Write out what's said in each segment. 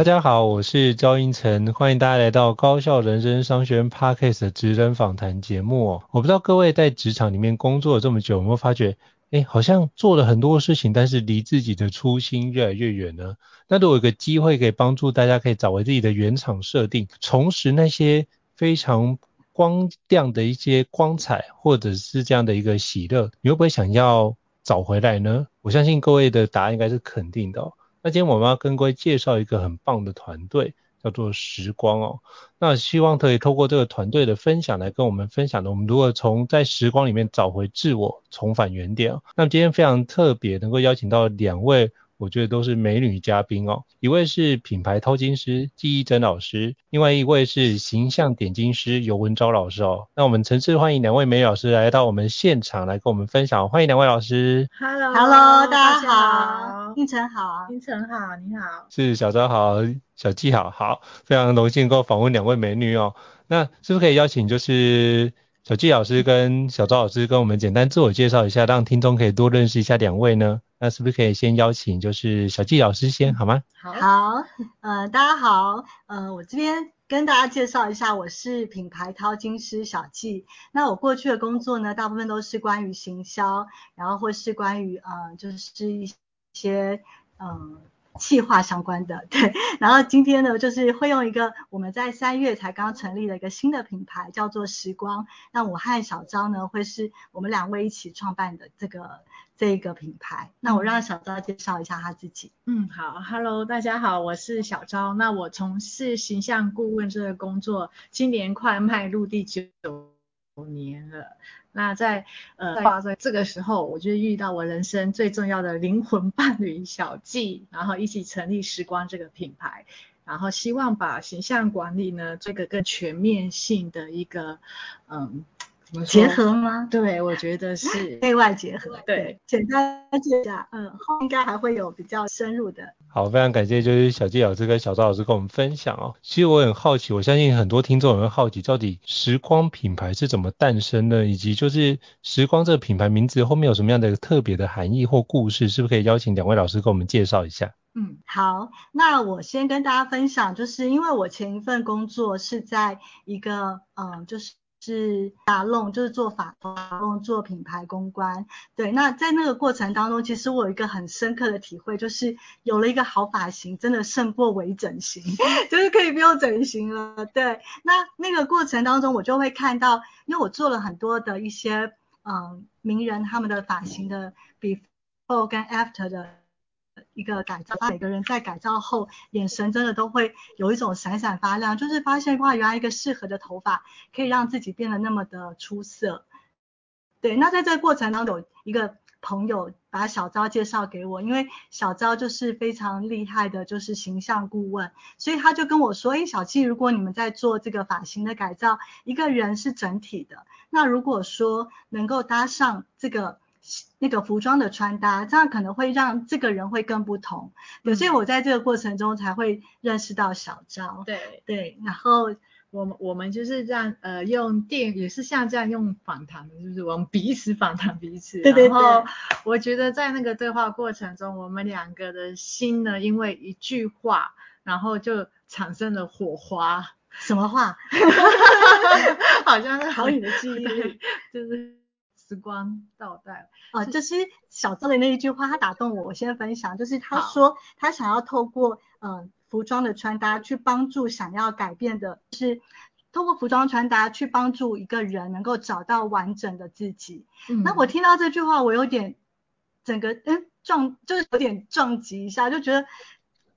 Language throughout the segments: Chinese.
大家好，我是赵英成，欢迎大家来到高效人生商学院 Podcast 的职人访谈节目。我不知道各位在职场里面工作了这么久，有没有发觉，哎，好像做了很多事情，但是离自己的初心越来越远呢？那如果有个机会可以帮助大家，可以找回自己的原厂设定，重拾那些非常光亮的一些光彩，或者是这样的一个喜乐，你会不会想要找回来呢？我相信各位的答案应该是肯定的。那今天我们要跟各位介绍一个很棒的团队，叫做时光哦。那希望可以透过这个团队的分享来跟我们分享的，我们如何从在时光里面找回自我，重返原点。那么今天非常特别，能够邀请到两位。我觉得都是美女嘉宾哦，一位是品牌偷金师纪忆珍老师，另外一位是形象点金师尤文昭老师哦。那我们诚挚欢迎两位美女老师来到我们现场来跟我们分享，欢迎两位老师。Hello，Hello，大家好，胤丞好，胤丞好，你好，是小昭好，小纪好，好，非常荣幸能够访问两位美女哦。那是不是可以邀请就是？小纪老师跟小昭老师跟我们简单自我介绍一下，让听众可以多认识一下两位呢？那是不是可以先邀请就是小纪老师先好吗？好，好，呃，大家好，呃，我这边跟大家介绍一下，我是品牌淘金师小纪。那我过去的工作呢，大部分都是关于行销，然后或是关于呃，就是一些嗯。呃企划相关的，对，然后今天呢，就是会用一个我们在三月才刚成立的一个新的品牌，叫做时光。那我和小昭呢，会是我们两位一起创办的这个这个品牌。那我让小昭介绍一下他自己。嗯，好，Hello，大家好，我是小昭。那我从事形象顾问这个工作，今年快迈入第九年了。那在呃在这个时候，我就遇到我人生最重要的灵魂伴侣小纪，然后一起成立时光这个品牌，然后希望把形象管理呢这个更全面性的一个嗯。结合吗？对，我觉得是 内外结合。对，简单介绍，嗯，后面应该还会有比较深入的。好，非常感谢，就是小纪老师跟小赵老师跟我们分享哦。其实我很好奇，我相信很多听众也会好奇，到底时光品牌是怎么诞生的，以及就是时光这个品牌名字后面有什么样的特别的含义或故事，是不是可以邀请两位老师跟我们介绍一下？嗯，好，那我先跟大家分享，就是因为我前一份工作是在一个，嗯，就是。是沙龙，就是做法沙龙，做品牌公关。对，那在那个过程当中，其实我有一个很深刻的体会，就是有了一个好发型，真的胜过微整形，就是可以不用整形了。对，那那个过程当中，我就会看到，因为我做了很多的一些嗯名人他们的发型的 before 跟 after 的。一个改造，每个人在改造后，眼神真的都会有一种闪闪发亮，就是发现哇，原来一个适合的头发可以让自己变得那么的出色。对，那在这个过程当中，有一个朋友把小昭介绍给我，因为小昭就是非常厉害的，就是形象顾问，所以他就跟我说，哎，小纪，如果你们在做这个发型的改造，一个人是整体的，那如果说能够搭上这个。那个服装的穿搭，这样可能会让这个人会更不同。有些、嗯、我在这个过程中才会认识到小昭。对对，然后我们我们就是这样，呃，用电也是像这样用访谈，就是我们彼此访谈彼此。对对对。然后我觉得在那个对话过程中，我们两个的心呢，因为一句话，然后就产生了火花。什么话？好像是好你的记忆，就是。时光倒带啊，就是小昭的那一句话，他打动我。我先分享，就是他说他想要透过嗯、呃、服装的穿搭去帮助想要改变的，就是透过服装穿搭去帮助一个人能够找到完整的自己。嗯，那我听到这句话，我有点整个嗯撞，就是有点撞击一下，就觉得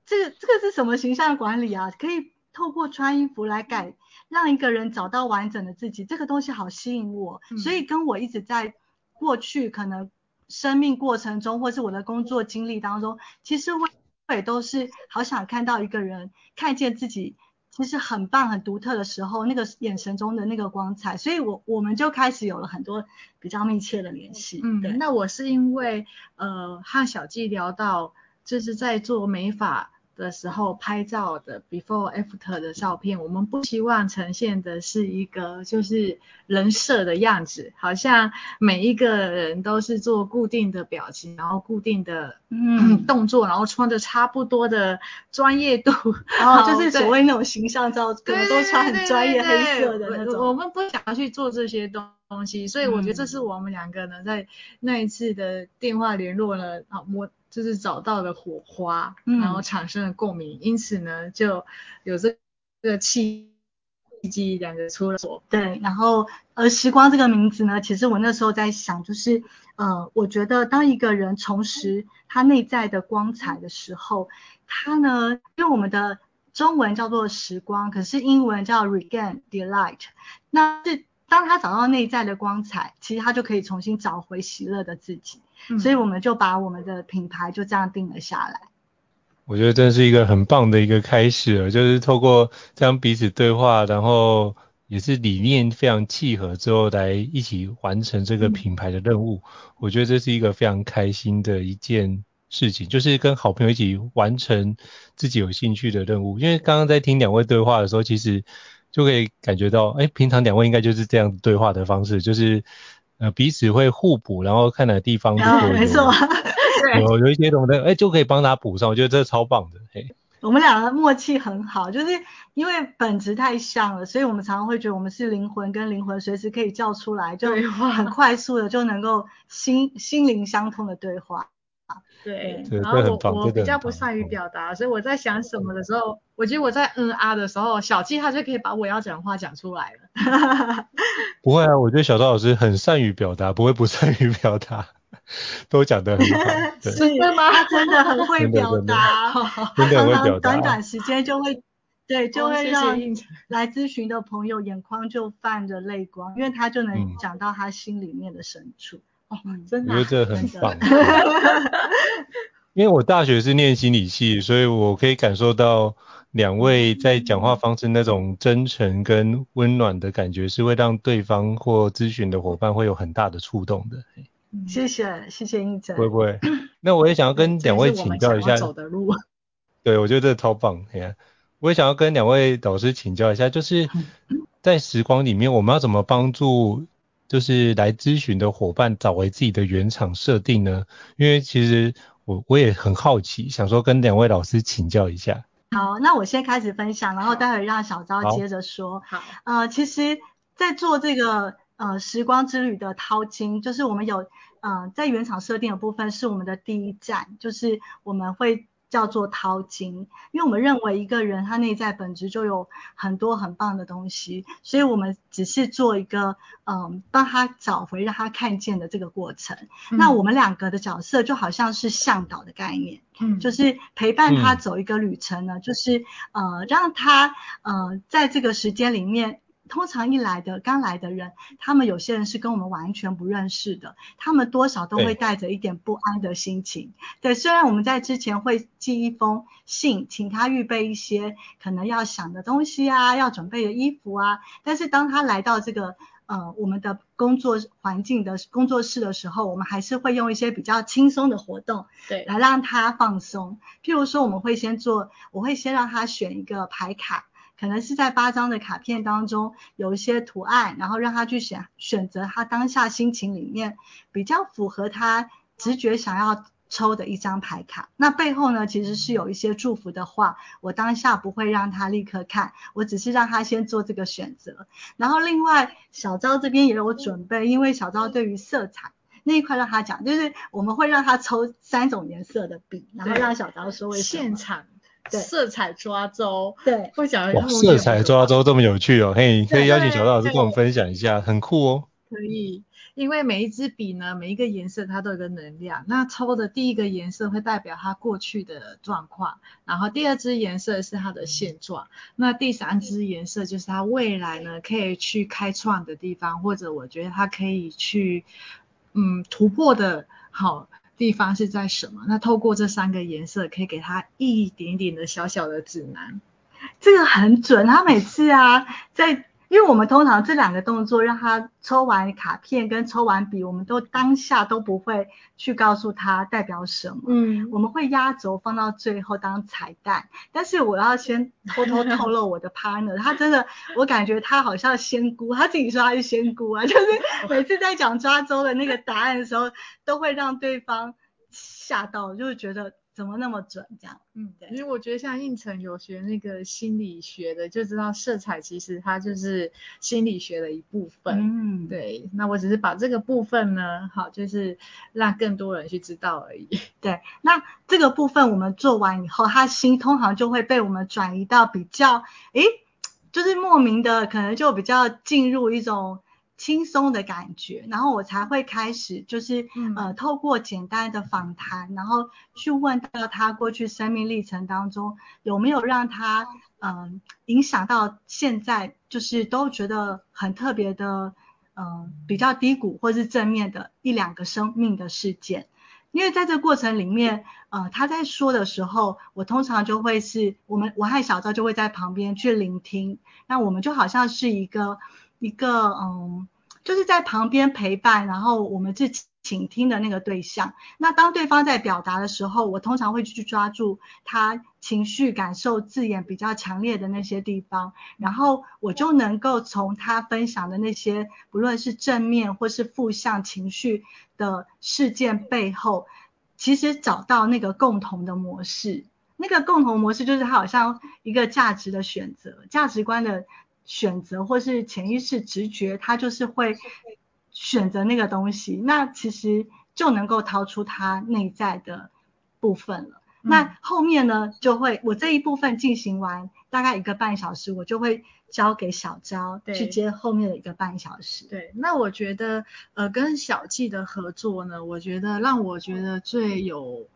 这个这个是什么形象管理啊？可以透过穿衣服来改。让一个人找到完整的自己，这个东西好吸引我，嗯、所以跟我一直在过去可能生命过程中，或是我的工作经历当中，其实我也都是好想看到一个人看见自己其实很棒、很独特的时候，那个眼神中的那个光彩，所以我我们就开始有了很多比较密切的联系。嗯，对。那我是因为呃和小纪聊到，就是在做美发。的时候拍照的 before after 的照片，我们不希望呈现的是一个就是人设的样子，好像每一个人都是做固定的表情，然后固定的嗯 动作，然后穿着差不多的专业度，然后就是所谓那种形象照，可能都穿很专业黑色的那种。我们不想要去做这些东东西，所以我觉得这是我们两个呢在那一次的电话联络了啊我。就是找到了火花，嗯、然后产生了共鸣，因此呢，就有这个契机，两个出了所。对，然后而时光这个名字呢，其实我那时候在想，就是呃，我觉得当一个人重拾他内在的光彩的时候，他呢，因为我们的中文叫做时光，可是英文叫 regain delight，那是当他找到内在的光彩，其实他就可以重新找回喜乐的自己。所以我们就把我们的品牌就这样定了下来。我觉得真是一个很棒的一个开始了，就是透过这样彼此对话，然后也是理念非常契合之后，来一起完成这个品牌的任务。嗯、我觉得这是一个非常开心的一件事情，就是跟好朋友一起完成自己有兴趣的任务。因为刚刚在听两位对话的时候，其实就可以感觉到，哎，平常两位应该就是这样对话的方式，就是。呃，彼此会互补，然后看哪个地方没错，有 有一些懂得，哎，就可以帮他补上。我觉得这超棒的，嘿。我们两个默契很好，就是因为本质太像了，所以我们常常会觉得我们是灵魂跟灵魂随时可以叫出来，就很快速的就能够心心灵相通的对话。对，然后我我比较不善于表达，所以我在想什么的时候，我觉得我在嗯啊的时候，小纪他就可以把我要讲的话讲出来了。不会啊，我觉得小赵老师很善于表达，不会不善于表达，都讲得很好。真的 吗？他真的很会表达，真的很会表达，短短时间就会，对，就会让来咨询的朋友眼眶就泛着泪光，因为他就能讲到他心里面的深处。嗯，真的，我觉得这很棒。因为我大学是念心理系，所以我可以感受到两位在讲话方式那种真诚跟温暖的感觉，是会让对方或咨询的伙伴会有很大的触动的。谢谢，谢谢应成。会不会？那我也想要跟两位请教一下。走的路。对，我觉得这超棒。我也想要跟两位导师请教一下，就是在时光里面，我们要怎么帮助？就是来咨询的伙伴找回自己的原厂设定呢？因为其实我我也很好奇，想说跟两位老师请教一下。好，那我先开始分享，然后待会让小昭接着说。好，呃，其实，在做这个呃时光之旅的淘金，就是我们有呃在原厂设定的部分是我们的第一站，就是我们会。叫做淘金，因为我们认为一个人他内在本质就有很多很棒的东西，所以我们只是做一个嗯帮他找回让他看见的这个过程。嗯、那我们两个的角色就好像是向导的概念，嗯，就是陪伴他走一个旅程呢，嗯、就是呃让他呃在这个时间里面。通常一来的刚来的人，他们有些人是跟我们完全不认识的，他们多少都会带着一点不安的心情。对，对，虽然我们在之前会寄一封信，请他预备一些可能要想的东西啊，要准备的衣服啊，但是当他来到这个呃我们的工作环境的工作室的时候，我们还是会用一些比较轻松的活动，对，来让他放松。譬如说，我们会先做，我会先让他选一个牌卡。可能是在八张的卡片当中有一些图案，然后让他去选选择他当下心情里面比较符合他直觉想要抽的一张牌卡。那背后呢，其实是有一些祝福的话，我当下不会让他立刻看，我只是让他先做这个选择。然后另外小昭这边也有准备，因为小昭对于色彩那一块让他讲，就是我们会让他抽三种颜色的笔，然后让小昭说为现场。对色彩抓周，对，会讲哇，色彩抓周这么有趣哦，嘿，可以邀请小赵老师跟我们分享一下，很酷哦。可以，因为每一支笔呢，每一个颜色它都有个能量。那抽的第一个颜色会代表它过去的状况，然后第二支颜色是它的现状，那第三支颜色就是它未来呢可以去开创的地方，或者我觉得它可以去嗯突破的好。地方是在什么？那透过这三个颜色，可以给他一点点的小小的指南。这个很准，他每次啊在。因为我们通常这两个动作，让他抽完卡片跟抽完笔，我们都当下都不会去告诉他代表什么。嗯，我们会压轴放到最后当彩蛋。但是我要先偷偷透露我的 partner，他真的，我感觉他好像仙姑，他自己说他是仙姑啊，就是每次在讲抓周的那个答案的时候，都会让对方吓到，就是觉得。怎么那么准？这样，嗯，对，因为我觉得像胤丞有学那个心理学的，就知道色彩其实它就是心理学的一部分。嗯，对。那我只是把这个部分呢，好，就是让更多人去知道而已。对，那这个部分我们做完以后，他心通常就会被我们转移到比较，诶，就是莫名的，可能就比较进入一种。轻松的感觉，然后我才会开始，就是、嗯、呃，透过简单的访谈，然后去问到他过去生命历程当中有没有让他嗯、呃、影响到现在，就是都觉得很特别的，嗯、呃，比较低谷或是正面的一两个生命的事件。因为在这个过程里面，呃，他在说的时候，我通常就会是我们我和小赵就会在旁边去聆听，那我们就好像是一个。一个嗯，就是在旁边陪伴，然后我们是倾听的那个对象。那当对方在表达的时候，我通常会去抓住他情绪感受字眼比较强烈的那些地方，然后我就能够从他分享的那些，不论是正面或是负向情绪的事件背后，其实找到那个共同的模式。那个共同模式就是他好像一个价值的选择，价值观的。选择或是潜意识直觉，他就是会选择那个东西，那其实就能够掏出他内在的部分了。嗯、那后面呢，就会我这一部分进行完大概一个半小时，我就会交给小昭去接后面的一个半小时。对，那我觉得呃跟小纪的合作呢，我觉得让我觉得最有。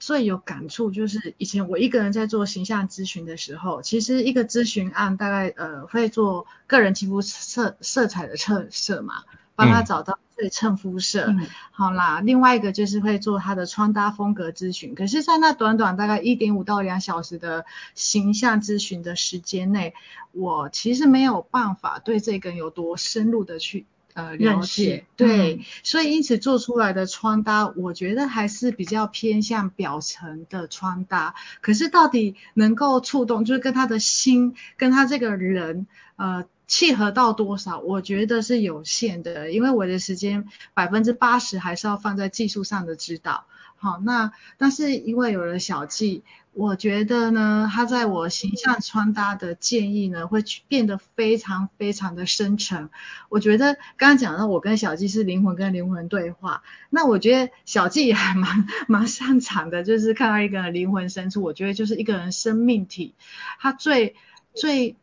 最有感触就是以前我一个人在做形象咨询的时候，其实一个咨询案大概呃会做个人肌肤色色彩的测色嘛，帮他找到最衬肤色。嗯、好啦，另外一个就是会做他的穿搭风格咨询。可是，在那短短大概一点五到两小时的形象咨询的时间内，我其实没有办法对这个人有多深入的去。呃，了解，对，嗯、所以因此做出来的穿搭，我觉得还是比较偏向表层的穿搭。可是到底能够触动，就是跟他的心，跟他这个人，呃，契合到多少，我觉得是有限的，因为我的时间百分之八十还是要放在技术上的指导。好，那但是因为有了小纪，我觉得呢，他在我形象穿搭的建议呢，会变得非常非常的深沉。我觉得刚刚讲到我跟小纪是灵魂跟灵魂对话，那我觉得小纪也还蛮蛮擅长的，就是看到一个人灵魂深处，我觉得就是一个人生命体，他最最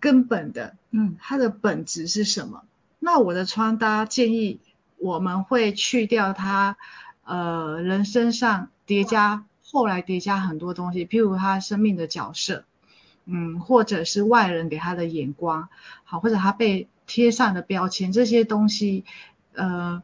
根本的，嗯，它的本质是什么？那我的穿搭建议，我们会去掉他。呃，人身上叠加，后来叠加很多东西，譬如他生命的角色，嗯，或者是外人给他的眼光，好，或者他被贴上的标签，这些东西，呃，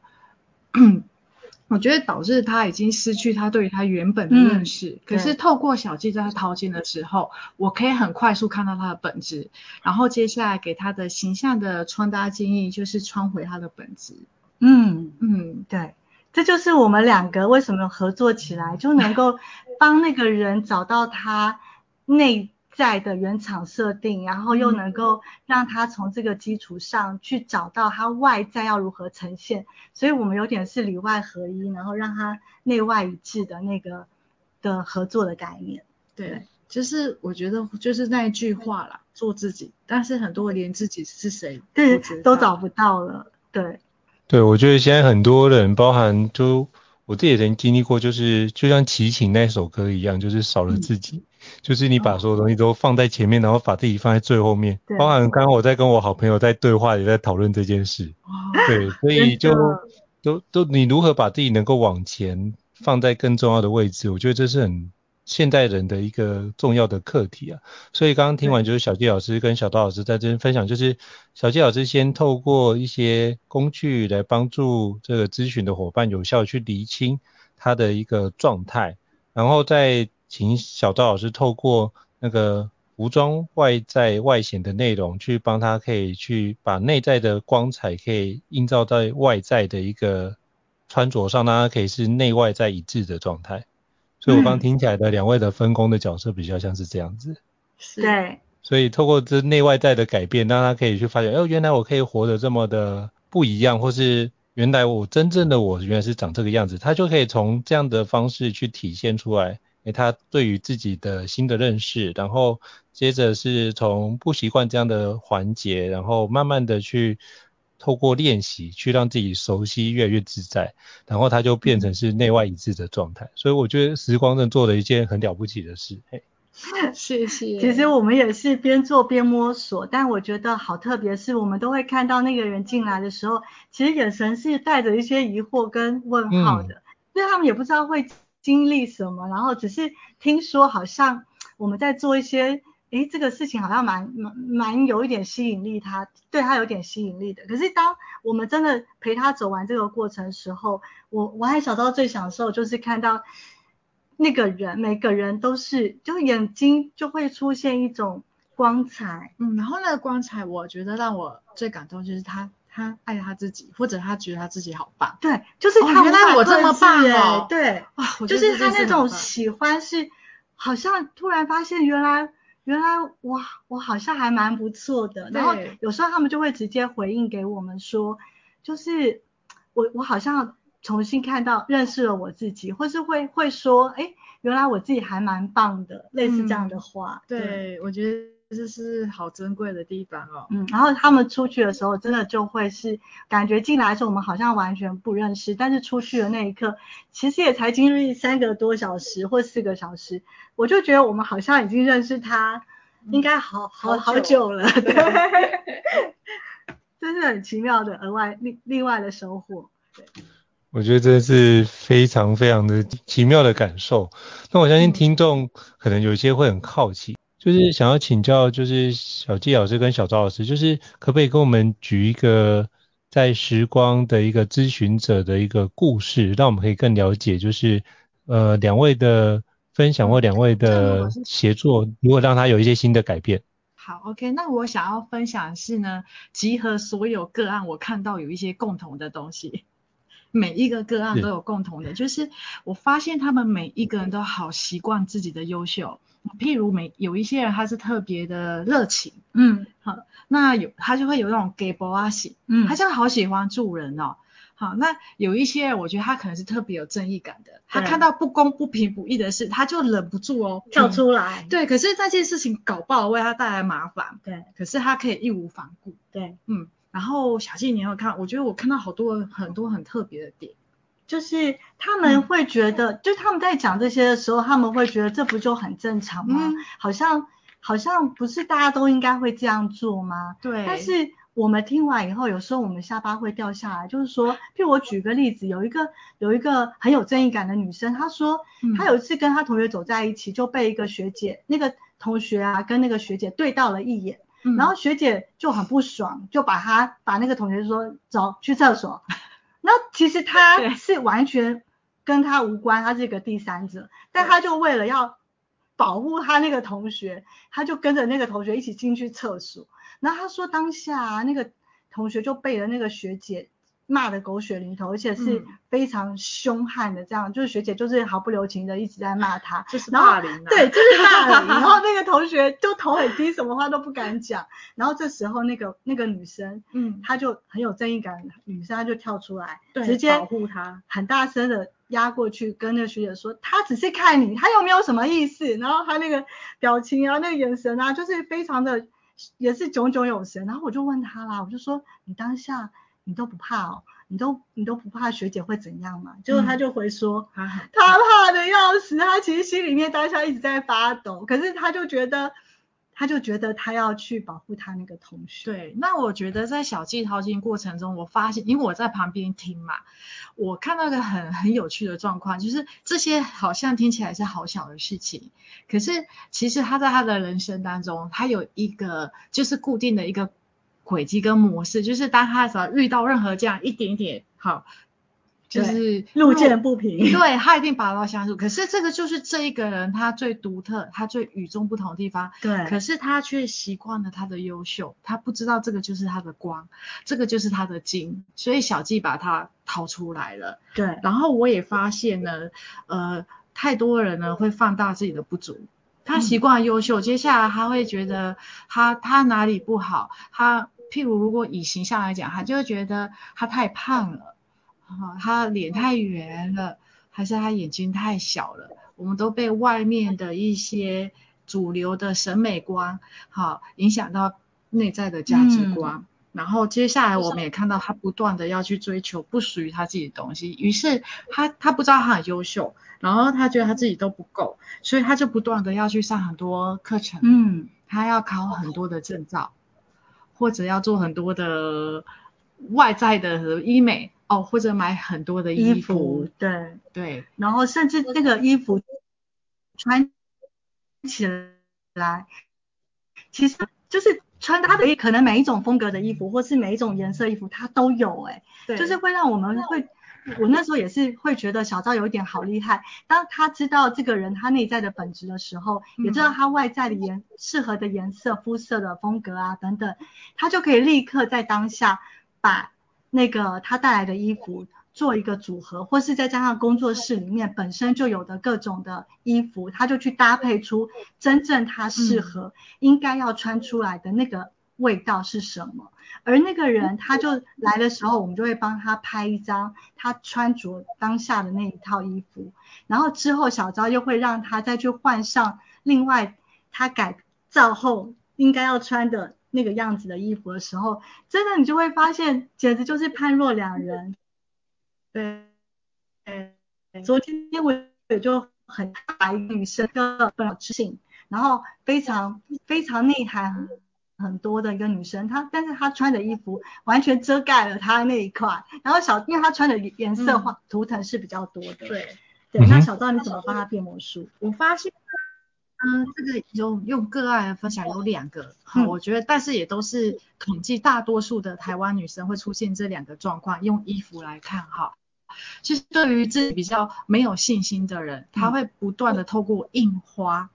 我觉得导致他已经失去他对于他原本的认识。嗯、可是透过小纪在他掏金的时候，我可以很快速看到他的本质，然后接下来给他的形象的穿搭建议就是穿回他的本质。嗯嗯，对。这就是我们两个为什么合作起来，就能够帮那个人找到他内在的原厂设定，然后又能够让他从这个基础上去找到他外在要如何呈现。所以我们有点是里外合一，然后让他内外一致的那个的合作的概念。对，就是我觉得就是那一句话啦，做自己。但是很多连自己是谁对都找不到了，对。对，我觉得现在很多人，包含就我自己也曾经历过，就是就像齐秦那首歌一样，就是少了自己，嗯、就是你把所有东西都放在前面，然后把自己放在最后面。对包含刚刚我在跟我好朋友在对话，也在讨论这件事。哦、对，所以就都都你如何把自己能够往前放在更重要的位置，我觉得这是很。现代人的一个重要的课题啊，所以刚刚听完就是小纪老师跟小刀老师在这边分享，就是小纪老师先透过一些工具来帮助这个咨询的伙伴有效去厘清他的一个状态，然后再请小刀老师透过那个服装外在外显的内容，去帮他可以去把内在的光彩可以映照在外在的一个穿着上，让他可以是内外在一致的状态。所以我刚听起来的两位的分工的角色比较像是这样子。是。对。所以透过这内外在的改变，让他可以去发现，哦，原来我可以活得这么的不一样，或是原来我真正的我原来是长这个样子，他就可以从这样的方式去体现出来，诶，他对于自己的新的认识，然后接着是从不习惯这样的环节，然后慢慢的去透过练习去让自己熟悉，越来越自在，然后他就变成是内外一致的状态。所以我觉得时光正做了一件很了不起的事，嘿。谢谢。其实我们也是边做边摸索，但我觉得好特别，是我们都会看到那个人进来的时候，其实眼神是带着一些疑惑跟问号的，因为他们也不知道会经历什么，然后只是听说好像我们在做一些，诶，这个事情好像蛮蛮蛮有一点吸引力，他对他有点吸引力的。可是当我们真的陪他走完这个过程时候，我我还小时候最享受就是看到。那个人，每个人都是，就眼睛就会出现一种光彩，嗯，然后那个光彩，我觉得让我最感动就是他，他爱他自己，或者他觉得他自己好棒，对，就是他、哦、原来我这么棒哦，对，啊，就是他那种喜欢是，好像突然发现原来原来我，我好像还蛮不错的，然后有时候他们就会直接回应给我们说，就是我我好像。重新看到、认识了我自己，或是会会说，哎，原来我自己还蛮棒的，类似这样的话。嗯、对，对，我觉得这是好珍贵的地方哦。嗯，然后他们出去的时候，真的就会是感觉进来的时候我们好像完全不认识，但是出去的那一刻，其实也才经历三个多小时或四个小时，我就觉得我们好像已经认识他，应该好、嗯、好好久，了。对 真是很奇妙的额外另另外的收获。对。我觉得这是非常非常的奇妙的感受。那我相信听众可能有一些会很好奇，就是想要请教，就是小纪老师跟小赵老师，就是可不可以跟我们举一个在时光的一个咨询者的一个故事，让我们可以更了解，就是呃两位的分享或两位的协作，如果让他有一些新的改变。好，OK，那我想要分享的是呢，集合所有个案，我看到有一些共同的东西。每一个个案都有共同的，就是我发现他们每一个人都好习惯自己的优秀。譬如每有一些人他是特别的热情，嗯，好，那有他就会有那种给博阿喜，嗯，他真的好喜欢助人哦。好，那有一些人我觉得他可能是特别有正义感的，他看到不公不平不义的事，他就忍不住哦跳出来。嗯，对，可是那件事情搞不好为他带来麻烦，对，可是他可以义无反顾，对，嗯。然后小静，你有看？我觉得我看到好多很多很特别的点，就是他们会觉得，嗯、就他们在讲这些的时候，他们会觉得这不就很正常吗？嗯、好像好像不是大家都应该会这样做吗？对。但是我们听完以后，有时候我们下巴会掉下来，就是说，譬如我举个例子，有一个有一个很有正义感的女生，她说，她有一次跟她同学走在一起，就被一个学姐，那个同学啊，跟那个学姐对到了一眼。然后学姐就很不爽，就把他把那个同学说走去厕所。那其实他 是完全跟他无关，他是一个第三者，但他就为了要保护他那个同学，他就跟着那个同学一起进去厕所。然后他说当下啊，那个同学就背了那个学姐。骂的狗血淋头，而且是非常凶悍的，这样、嗯、就是学姐就是毫不留情的一直在骂他，就是霸凌、啊，对，就是霸凌。然后那个同学就头很低，什么话都不敢讲。然后这时候那个那个女生，嗯，她就很有正义感，女生她就跳出来，对，直接保护她，很大声的压过去跟那个学姐说，她只是看你，她又没有什么意思？然后她那个表情啊，那个眼神啊，就是非常的也是炯炯有神。然后我就问她啦，我就说你当下。你都不怕哦？你都你都不怕学姐会怎样嘛？结果他就回说，嗯、他怕的要死，他其实心里面当下一直在发抖，可是他就觉得，他就觉得他要去保护他那个同学。对，那我觉得在小计淘金过程中，我发现，因为我在旁边听嘛，我看到一个很很有趣的状况，就是这些好像听起来是好小的事情，可是其实他在他的人生当中，他有一个就是固定的一个。轨迹跟模式，就是当他只要遇到任何这样一点点好就是路见不平，对，他一定拔刀相助。可是这个就是这一个人他最独特，他最与众不同的地方。对，可是他却习惯了他的优秀，他不知道这个就是他的光，这个就是他的金，所以小季把他掏出来了。对，然后我也发现呢，呃，太多人呢会放大自己的不足，他习惯优秀，嗯、接下来他会觉得他他哪里不好，他譬如如果以形象来讲，他就会觉得他太胖了。啊，他脸太圆了，还是他眼睛太小了？我们都被外面的一些主流的审美观，好影响到内在的价值观。嗯、然后接下来我们也看到他不断的要去追求不属于他自己的东西，于是他他不知道他很优秀，然后他觉得他自己都不够，所以他就不断的要去上很多课程，嗯，他要考很多的证照，或者要做很多的外在的医美。哦，或者买很多的衣服，衣服对。对，然后甚至那个衣服穿起来，其实就是穿搭的，可能每一种风格的衣服，或是每一种颜色衣服，它都有哎，对，就是会让我们会，我那时候也是会觉得小赵有一点好厉害，当他知道这个人他内在的本质的时候，也知道他外在的颜适合的颜色、肤色的风格啊等等，他就可以立刻在当下把。那个他带来的衣服做一个组合，或是再加上工作室里面本身就有的各种的衣服，他就去搭配出真正他适合、应该要穿出来的那个味道是什么。而那个人他就来的时候，我们就会帮他拍一张他穿着当下的那一套衣服，然后之后小昭又会让他再去换上另外他改造后应该要穿的。那个样子的衣服的时候，真的你就会发现，简直就是判若两人。对，昨天我也就很白女生的本质性，然后非常非常内涵很多的一个女生，她但是她穿的衣服完全遮盖了她那一块，然后小因为她穿的颜色画图腾是比较多的。对、嗯、对，那小赵你怎么帮她变魔术？我发现。嗯，这个用用个案的分享有两个，好，我觉得，但是也都是统计，大多数的台湾女生会出现这两个状况。用衣服来看，哈，其实对于自己比较没有信心的人，他会不断的透过印花，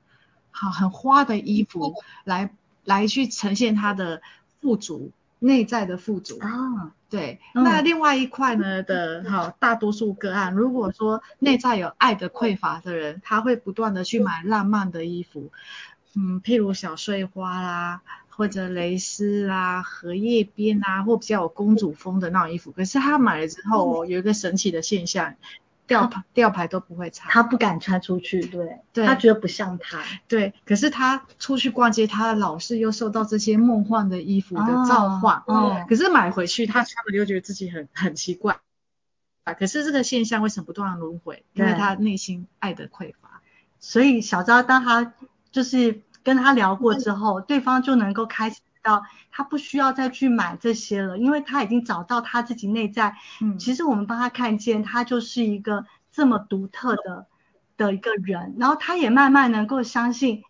好，很花的衣服来来去呈现他的富足。内在的富足。啊，对，嗯、那另外一块呢的，好，大多数个案，如果说内在有爱的匮乏的人，他会不断的去买浪漫的衣服，嗯，譬如小碎花啦，或者蕾丝啦、荷叶边啊，或比较有公主风的那种衣服，可是他买了之后，有一个神奇的现象。吊牌吊牌都不会拆，他不敢穿出去，对，对他觉得不像他，对。可是他出去逛街，他老是又受到这些梦幻的衣服的召唤，哦，可是买回去他穿了又觉得自己很很奇怪，啊，可是这个现象为什么不断轮回？因为他内心爱的匮乏，所以小昭当他就是跟他聊过之后，嗯、对方就能够开始。到他不需要再去买这些了，因为他已经找到他自己内在。嗯，其实我们帮他看见，他就是一个这么独特的的一个人，然后他也慢慢能够相信，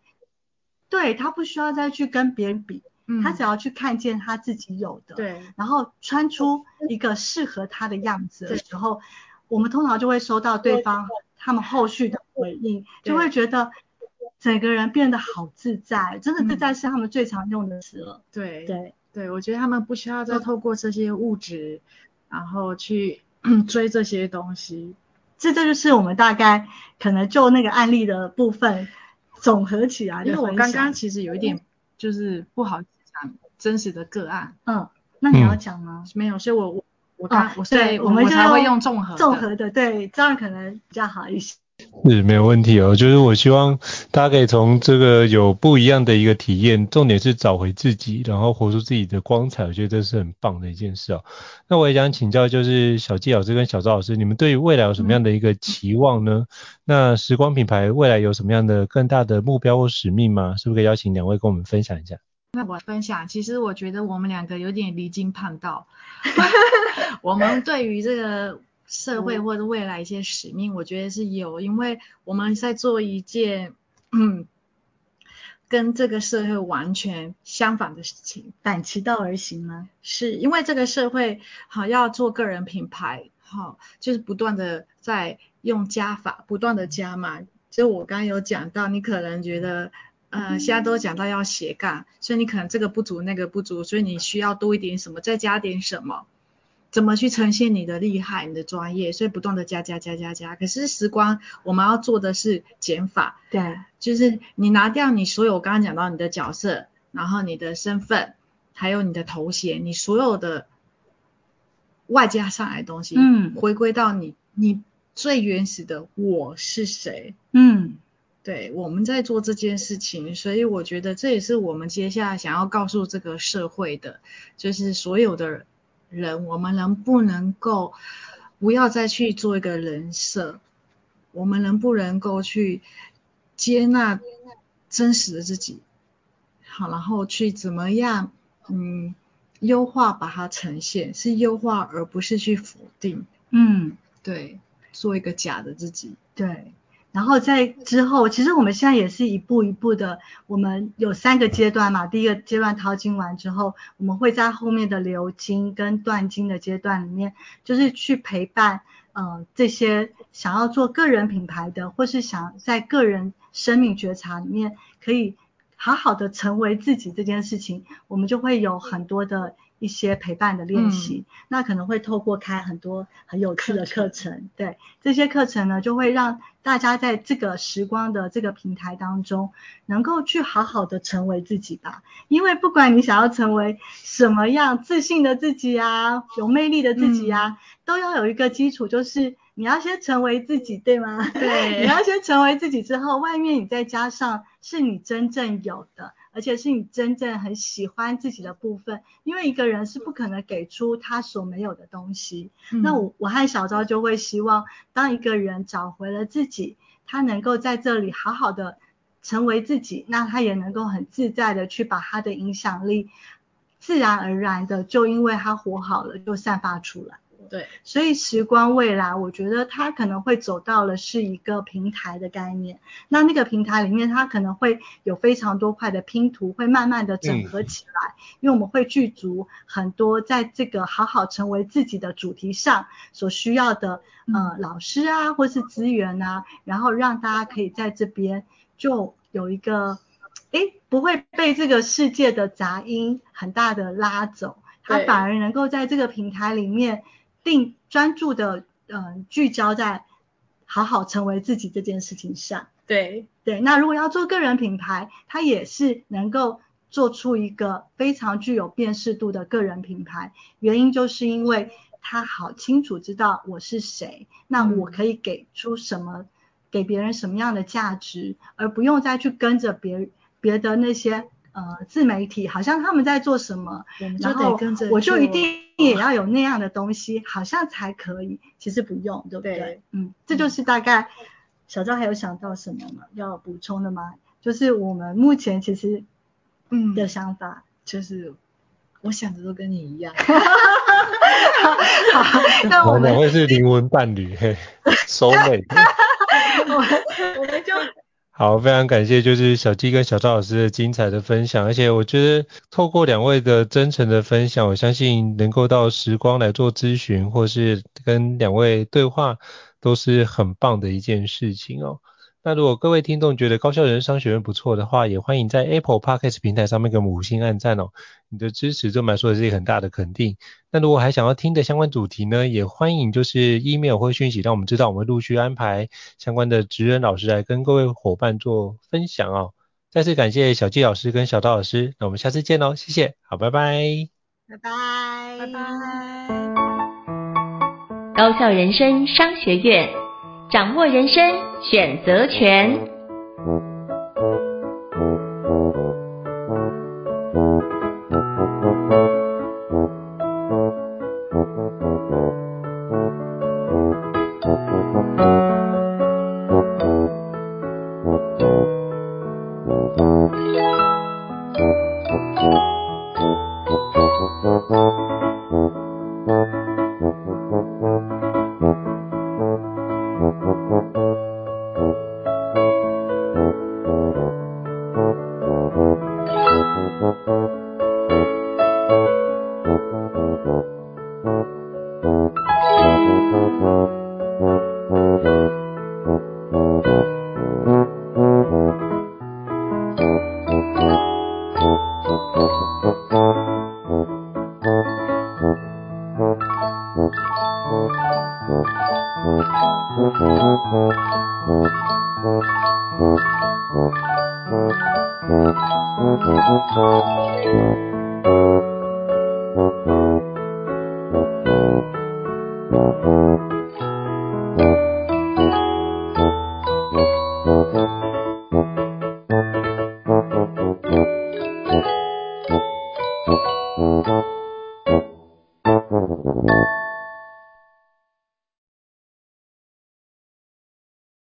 对，他不需要再去跟别人比，嗯，他只要去看见他自己有的，对，然后穿出一个适合他的样子的时候，我们通常就会收到对方他们后续的回应，就会觉得。整个人变得好自在，真的自在是他们最常用的词了。对对对，我觉得他们不需要再透过这些物质，嗯、然后去 追这些东西。这这就是我们大概可能就那个案例的部分总合起来的。因为我刚刚其实有一点就是不好讲真实的个案。嗯，那你要讲吗？没有，所以我我我刚、哦、我对我们才会用综合综合的，对，这样可能比较好一些。是没有问题哦，就是我希望大家可以从这个有不一样的一个体验，重点是找回自己，然后活出自己的光彩，我觉得这是很棒的一件事哦。那我也想请教，就是小纪老师跟小赵老师，你们对于未来有什么样的一个期望呢？那时光品牌未来有什么样的更大的目标或使命吗？是不是可以邀请两位跟我们分享一下？那我分享，其实我觉得我们两个有点离经叛道，我们对于这个。社会或者未来一些使命，我觉得是有，因为我们在做一件，嗯，跟这个社会完全相反的事情，反其道而行吗？是因为这个社会好要做个人品牌，好，就是不断的在用加法，不断的加嘛。就我刚刚有讲到，你可能觉得，呃，现在都讲到要斜杠，所以你可能这个不足，那个不足，所以你需要多一点什么，再加点什么，怎么去呈现你的厉害，你的专业，所以不断的加加加加加。可是时光，我们要做的是减法，对，就是你拿掉你所有我刚刚讲到你的角色，然后你的身份，还有你的头衔，你所有的。外加上来的东西，嗯，回归到你，你最原始的我是谁？嗯，对，我们在做这件事情，所以我觉得这也是我们接下来想要告诉这个社会的，就是所有的人，我们能不能够不要再去做一个人设？我们能不能够去接纳真实的自己？好，然后去怎么样？嗯。优化把它呈现，是优化而不是去否定。嗯，对，做一个假的自己。对，然后在之后，其实我们现在也是一步一步的，我们有三个阶段嘛。第一个阶段淘金完之后，我们会在后面的留金跟断金的阶段里面，就是去陪伴，呃，这些想要做个人品牌的，或是想在个人生命觉察里面可以。好好的成为自己这件事情，我们就会有很多的一些陪伴的练习。嗯、那可能会透过开很多很有趣的课程，课程对这些课程呢，就会让大家在这个时光的这个平台当中，能够去好好的成为自己吧。因为不管你想要成为什么样自信的自己啊，有魅力的自己啊，嗯、都要有一个基础，就是。你要先成为自己，对吗？对，你要先成为自己之后，外面你再加上是你真正有的，而且是你真正很喜欢自己的部分。因为一个人是不可能给出他所没有的东西。嗯、那我我和小昭就会希望，当一个人找回了自己，他能够在这里好好的成为自己，那他也能够很自在的去把他的影响力，自然而然的就因为他活好了，就散发出来。对，所以时光未来，我觉得它可能会走到了是一个平台的概念。那那个平台里面，它可能会有非常多块的拼图，会慢慢的整合起来。嗯、因为我们会具足很多在这个好好成为自己的主题上所需要的呃老师啊，或是资源啊，然后让大家可以在这边就有一个，诶，不会被这个世界的杂音很大的拉走，它反而能够在这个平台里面。定专注的，嗯、呃，聚焦在好好成为自己这件事情上。对对，那如果要做个人品牌，它也是能够做出一个非常具有辨识度的个人品牌。原因就是因为他好清楚知道我是谁，那我可以给出什么，给别人什么样的价值，而不用再去跟着别别的那些。呃，自媒体好像他们在做什么，然后我就一定也要有那样的东西，好像才可以。其实不用，对不对？对嗯，这就是大概。小赵还有想到什么吗？要补充的吗？就是我们目前其实嗯的想法，就是我想的都跟你一样。好，那我们两位是灵魂伴侣，嘿，收尾。我们我们就。好，非常感谢，就是小鸡跟小赵老师的精彩的分享，而且我觉得透过两位的真诚的分享，我相信能够到时光来做咨询，或是跟两位对话，都是很棒的一件事情哦。那如果各位听众觉得高校人生商学院不错的话，也欢迎在 Apple Podcast 平台上面给我们五星按赞哦。你的支持对我们来说也是一个很大的肯定。那如果还想要听的相关主题呢，也欢迎就是 email 或讯息让我们知道，我们陆续安排相关的职人老师来跟各位伙伴做分享哦。再次感谢小鸡老师跟小刀老师，那我们下次见喽，谢谢，好，拜拜，拜拜，拜拜。高校人生商学院。掌握人生选择权。